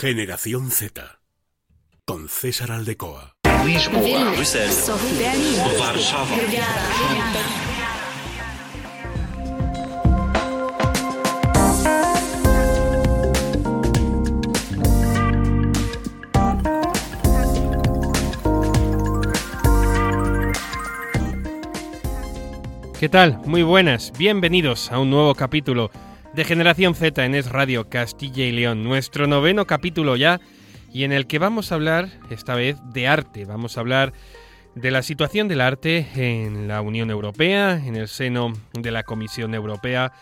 Generación Z. Con César Aldecoa. ¿Qué tal? Muy buenas, bienvenidos a un nuevo capítulo de Generación Z en Es Radio Castilla y León, nuestro noveno capítulo ya, y en el que vamos a hablar, esta vez, de arte. Vamos a hablar de la situación del arte en la Unión Europea, en el seno de la Comisión Europea,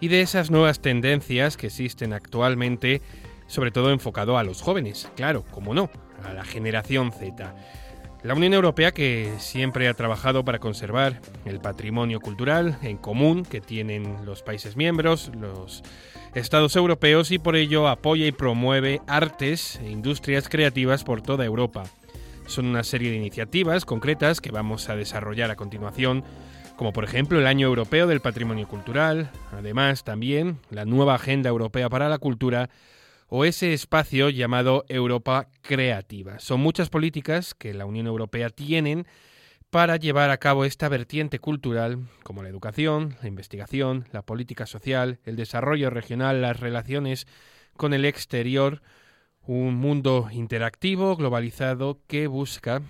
y de esas nuevas tendencias que existen actualmente, sobre todo enfocado a los jóvenes, claro, como no, a la generación Z. La Unión Europea, que siempre ha trabajado para conservar el patrimonio cultural en común que tienen los países miembros, los estados europeos, y por ello apoya y promueve artes e industrias creativas por toda Europa. Son una serie de iniciativas concretas que vamos a desarrollar a continuación, como por ejemplo el Año Europeo del Patrimonio Cultural, además también la nueva Agenda Europea para la Cultura, o ese espacio llamado Europa Creativa. Son muchas políticas que la Unión Europea tienen para llevar a cabo esta vertiente cultural, como la educación, la investigación, la política social, el desarrollo regional, las relaciones con el exterior, un mundo interactivo, globalizado, que busca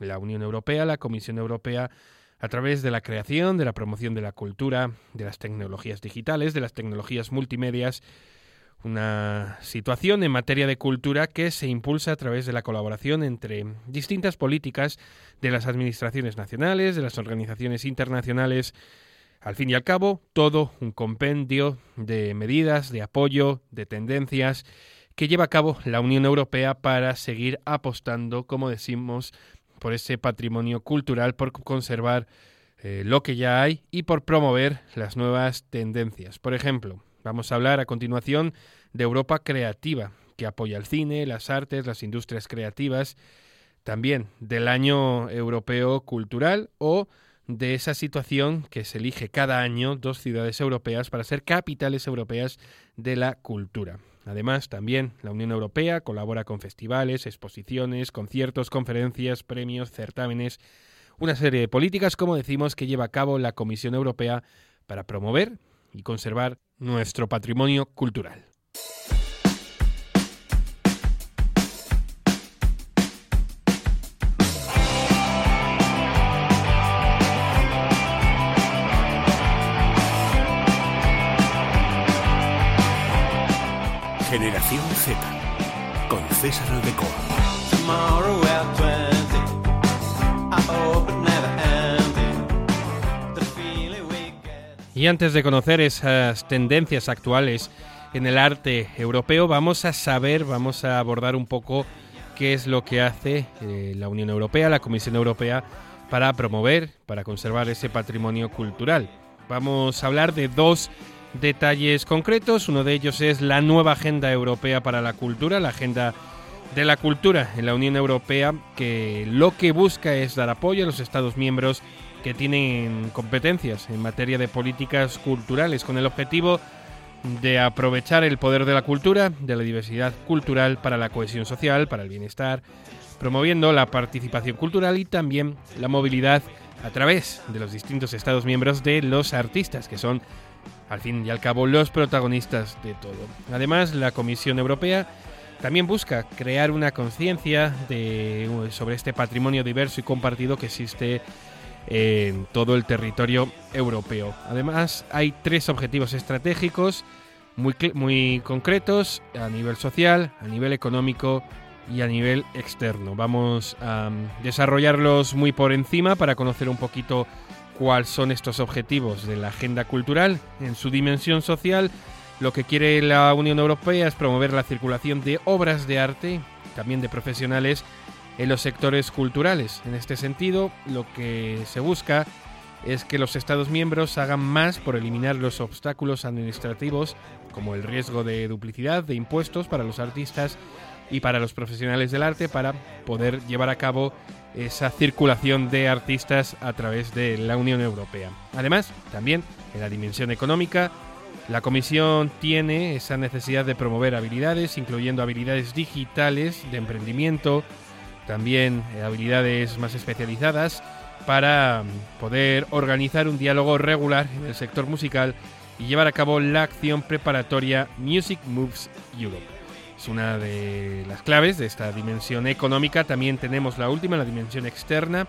la Unión Europea, la Comisión Europea, a través de la creación, de la promoción de la cultura, de las tecnologías digitales, de las tecnologías multimedias, una situación en materia de cultura que se impulsa a través de la colaboración entre distintas políticas de las administraciones nacionales, de las organizaciones internacionales. Al fin y al cabo, todo un compendio de medidas, de apoyo, de tendencias que lleva a cabo la Unión Europea para seguir apostando, como decimos, por ese patrimonio cultural, por conservar eh, lo que ya hay y por promover las nuevas tendencias. Por ejemplo, Vamos a hablar a continuación de Europa Creativa, que apoya el cine, las artes, las industrias creativas, también del Año Europeo Cultural o de esa situación que se elige cada año dos ciudades europeas para ser capitales europeas de la cultura. Además, también la Unión Europea colabora con festivales, exposiciones, conciertos, conferencias, premios, certámenes, una serie de políticas, como decimos, que lleva a cabo la Comisión Europea para promover y conservar nuestro patrimonio cultural. Generación Z. Con César Aldecoa. Y antes de conocer esas tendencias actuales en el arte europeo, vamos a saber, vamos a abordar un poco qué es lo que hace eh, la Unión Europea, la Comisión Europea, para promover, para conservar ese patrimonio cultural. Vamos a hablar de dos detalles concretos. Uno de ellos es la nueva Agenda Europea para la Cultura, la Agenda de la Cultura en la Unión Europea, que lo que busca es dar apoyo a los Estados miembros que tienen competencias en materia de políticas culturales, con el objetivo de aprovechar el poder de la cultura, de la diversidad cultural para la cohesión social, para el bienestar, promoviendo la participación cultural y también la movilidad a través de los distintos Estados miembros de los artistas, que son, al fin y al cabo, los protagonistas de todo. Además, la Comisión Europea también busca crear una conciencia sobre este patrimonio diverso y compartido que existe en todo el territorio europeo. Además, hay tres objetivos estratégicos muy, muy concretos a nivel social, a nivel económico y a nivel externo. Vamos a mm, desarrollarlos muy por encima para conocer un poquito cuáles son estos objetivos de la agenda cultural en su dimensión social. Lo que quiere la Unión Europea es promover la circulación de obras de arte, también de profesionales, en los sectores culturales. En este sentido, lo que se busca es que los Estados miembros hagan más por eliminar los obstáculos administrativos, como el riesgo de duplicidad de impuestos para los artistas y para los profesionales del arte, para poder llevar a cabo esa circulación de artistas a través de la Unión Europea. Además, también en la dimensión económica, La comisión tiene esa necesidad de promover habilidades, incluyendo habilidades digitales de emprendimiento, también eh, habilidades más especializadas, para mm, poder organizar un diálogo regular en el sector musical y llevar a cabo la acción preparatoria Music Moves Europe. Es una de las claves de esta dimensión económica. También tenemos la última, la dimensión externa,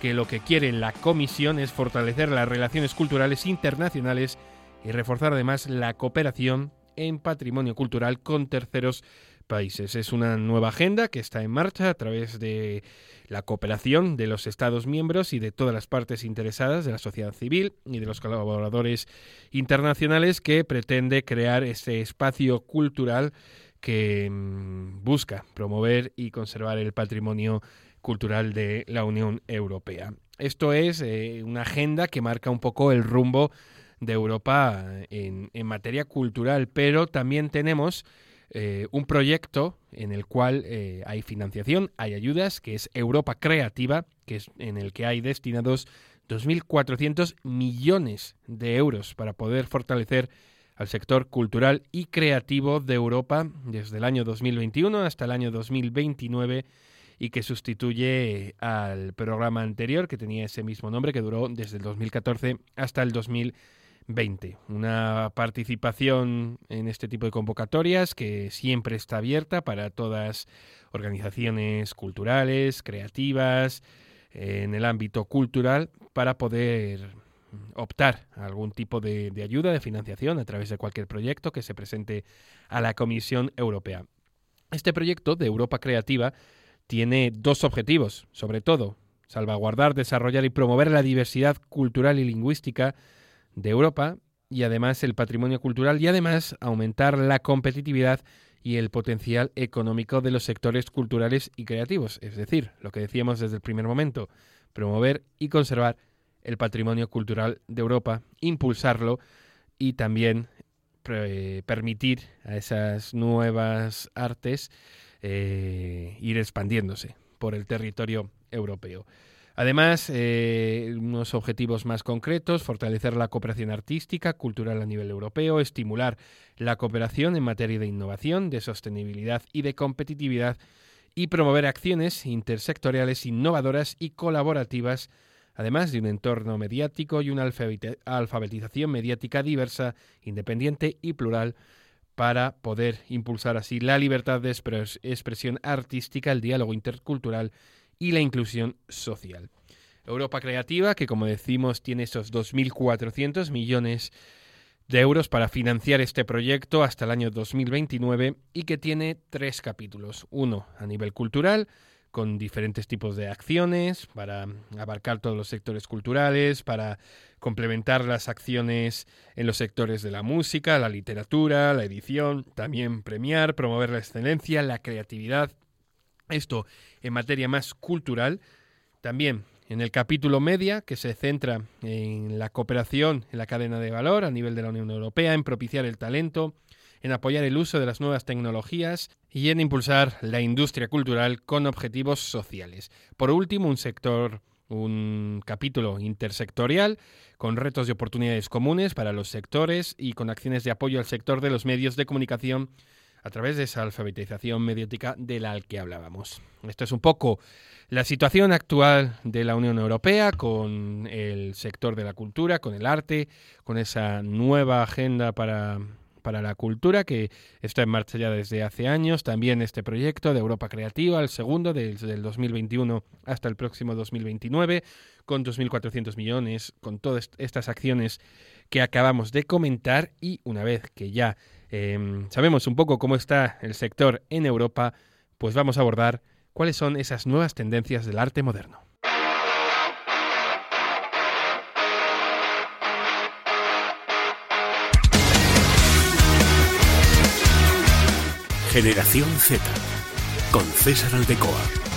que lo que quiere la Comisión es fortalecer las relaciones culturales internacionales y reforzar además la cooperación en patrimonio cultural con terceros países. Es una nueva agenda que está en marcha a través de la cooperación de los Estados miembros y de todas las partes interesadas de la sociedad civil y de los colaboradores internacionales que pretende crear este espacio cultural que mm, busca promover y conservar el patrimonio cultural de la Unión Europea. Esto es eh, una agenda que marca un poco el rumbo de Europa en, en materia cultural, pero también tenemos eh, un proyecto en el cual eh, hay financiación, hay ayudas, que es Europa Creativa, que es en el que hay destinados 2.400 millones de euros para poder fortalecer al sector cultural y creativo de Europa desde el año 2021 hasta el año 2029 y que sustituye al programa anterior que tenía ese mismo nombre que duró desde el 2014 hasta el 2020. Una participación en este tipo de convocatorias que siempre está abierta para todas organizaciones culturales, creativas, en el ámbito cultural para poder optar a algún tipo de, de, ayuda, de financiación a través de cualquier proyecto que se presente a la Comisión Europea. Este proyecto de Europa Creativa tiene dos objetivos, sobre todo, salvaguardar, desarrollar y promover la diversidad cultural y lingüística de Europa y además el patrimonio cultural y además aumentar la competitividad y el potencial económico de los sectores culturales y creativos, es decir, lo que decíamos desde el primer momento, promover y conservar el patrimonio cultural de Europa, impulsarlo y también permitir a esas nuevas artes eh, ir expandiéndose por el territorio europeo. Además, eh, unos objetivos más concretos, fortalecer la cooperación artística, cultural a nivel europeo, estimular la cooperación en materia de innovación, de sostenibilidad y de competitividad, y promover acciones intersectoriales innovadoras y colaborativas además de un entorno mediático y una alfabetización mediática diversa, independiente y plural, para poder impulsar así la libertad de expresión artística, el diálogo intercultural y la inclusión social. Europa Creativa, que como decimos tiene esos 2.400 millones de euros para financiar este proyecto hasta el año 2029 y que tiene tres capítulos. Uno a nivel cultural, con diferentes tipos de acciones para abarcar todos los sectores culturales, para complementar las acciones en los sectores de la música, la literatura, la edición, también premiar, promover la excelencia, la creatividad. Esto en materia más cultural. También en el capítulo media, que se centra en la cooperación en la cadena de valor a nivel de la Unión Europea, en propiciar el talento, en apoyar el uso de las nuevas tecnologías y en impulsar la industria cultural con objetivos sociales. Por último, un sector un capítulo intersectorial con retos y oportunidades comunes para los sectores y con acciones de apoyo al sector de los medios de comunicación a través de esa alfabetización mediática de la que hablábamos. Esto es un poco la situación actual de la Unión Europea con el sector de la cultura, con el arte, con esa nueva agenda para para la Cultura, que está en marcha ya desde hace años. También este proyecto de Europa Creativa, el segundo, desde el 2021 hasta el próximo 2029, con 2.400 millones, con todas estas acciones que acabamos de comentar. Y una vez que ya eh, sabemos un poco cómo está el sector en Europa, pues vamos a abordar cuáles son esas nuevas tendencias del arte moderno. Generación Z con César Aldecoa.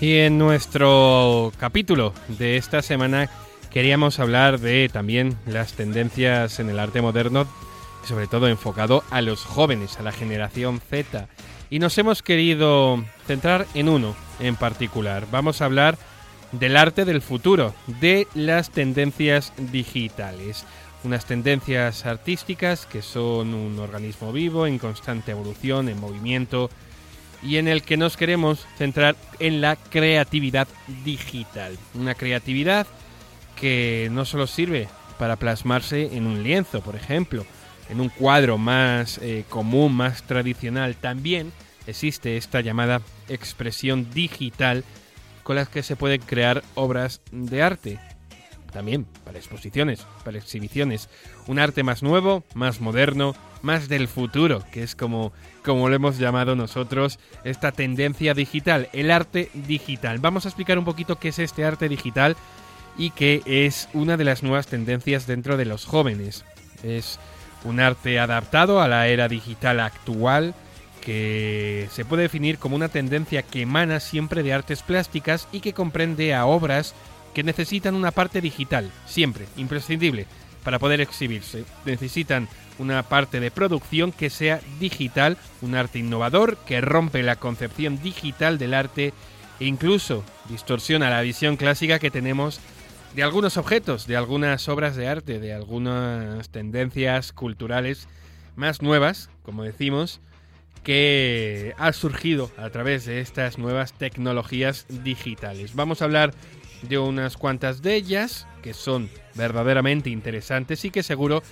Y en nuestro capítulo de esta semana queríamos hablar de también las tendencias en el arte moderno sobre todo enfocado a los jóvenes, a la generación Z. Y nos hemos querido centrar en uno en particular. Vamos a hablar del arte del futuro, de las tendencias digitales. Unas tendencias artísticas que son un organismo vivo, en constante evolución, en movimiento, y en el que nos queremos centrar en la creatividad digital. Una creatividad que no solo sirve para plasmarse en un lienzo, por ejemplo, en un cuadro más eh, común, más tradicional, también existe esta llamada expresión digital con las que se pueden crear obras de arte. También para exposiciones, para exhibiciones. Un arte más nuevo, más moderno, más del futuro, que es como, como lo hemos llamado nosotros, esta tendencia digital, el arte digital. Vamos a explicar un poquito qué es este arte digital y que es una de las nuevas tendencias dentro de los jóvenes. Es un arte adaptado a la era digital actual que se puede definir como una tendencia que emana siempre de artes plásticas y que comprende a obras que necesitan una parte digital, siempre, imprescindible, para poder exhibirse. Necesitan una parte de producción que sea digital, un arte innovador que rompe la concepción digital del arte e incluso distorsiona la visión clásica que tenemos de algunos objetos, de algunas obras de arte, de algunas tendencias culturales más nuevas, como decimos, que ha surgido a través de estas nuevas tecnologías digitales. Vamos a hablar de unas cuantas de ellas que son verdaderamente interesantes y que seguro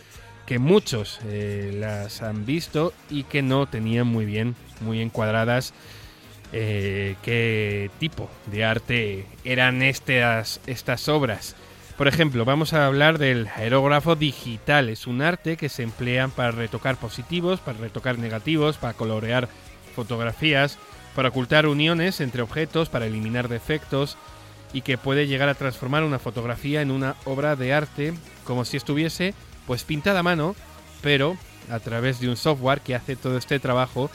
que muchos eh, las han visto y que no tenían muy bien, muy encuadradas eh, qué tipo de arte eran estas, estas obras. Por ejemplo, vamos a hablar del aerógrafo digital. Es un arte que se emplea para retocar positivos, para retocar negativos, para colorear fotografías, para ocultar uniones entre objetos, para eliminar defectos y que puede llegar a transformar una fotografía en una obra de arte como si estuviese pues pintada a mano, pero a través de un software que hace todo este trabajo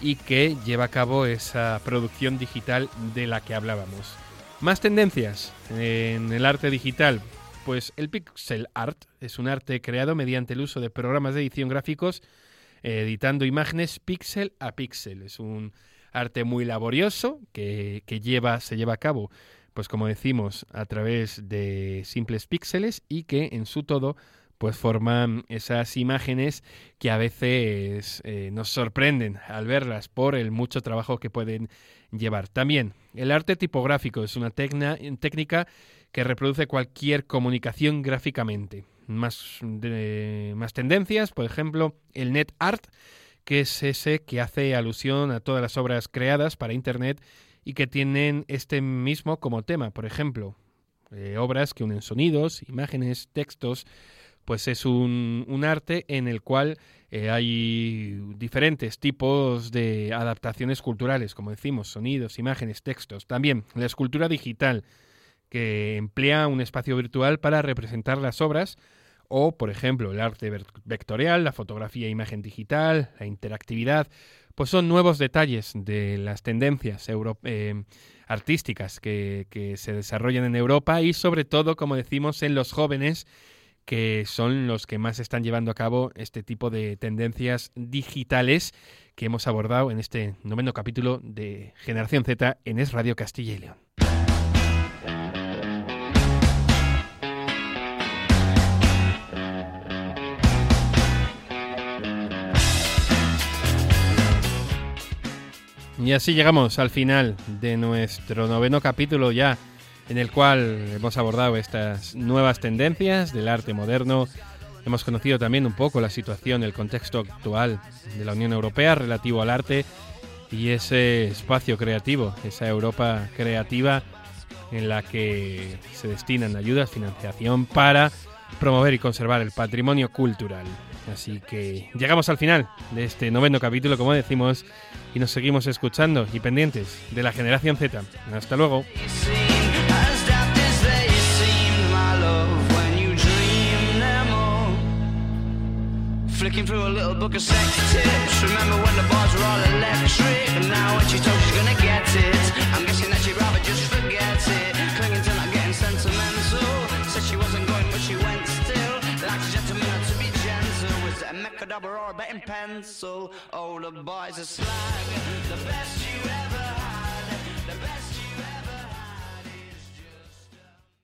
y que lleva a cabo esa producción digital de la que hablábamos. Más tendencias en el arte digital. Pues el pixel art es un arte creado mediante el uso de programas de edición gráficos, editando imágenes píxel a píxel. Es un arte muy laborioso que, que lleva, se lleva a cabo, pues como decimos, a través de simples píxeles y que en su todo pues forman esas imágenes que a veces eh, nos sorprenden al verlas por el mucho trabajo que pueden llevar. También el arte tipográfico es una técnica que reproduce cualquier comunicación gráficamente. Más, más tendencias, por ejemplo, el net art, que es ese que hace alusión a todas las obras creadas para Internet y que tienen este mismo como tema. Por ejemplo, eh, obras que unen sonidos, imágenes, textos, pues es un, arte en el cual eh, hay diferentes tipos de adaptaciones culturales, como decimos, sonidos, imágenes, textos. También la escultura digital, que emplea un espacio virtual para representar las obras, o, por ejemplo, el arte vectorial, la fotografía e imagen digital, la interactividad, pues son nuevos detalles de las tendencias eh, artísticas que, que se desarrollan en Europa y sobre todo, como decimos, en los jóvenes que son los que más están llevando a cabo este tipo de tendencias digitales que hemos abordado en este noveno capítulo de Generación Z en Es Radio Castilla y León. Y así llegamos al final de nuestro noveno capítulo ya en el cual hemos abordado estas nuevas tendencias del arte moderno. Hemos conocido también un poco la situación, el contexto actual de la Unión Europea relativo al arte y ese espacio creativo, esa Europa creativa en la que se destinan ayudas, financiación para promover y conservar el patrimonio cultural. Así que llegamos al final de este noveno capítulo, como decimos, y nos seguimos escuchando y pendientes de la generación Z. Hasta luego. Flicking through a little book of sex tips. Remember when the bars were all a double or a bent pencil. Oh, the boy's are slag, the best you ever.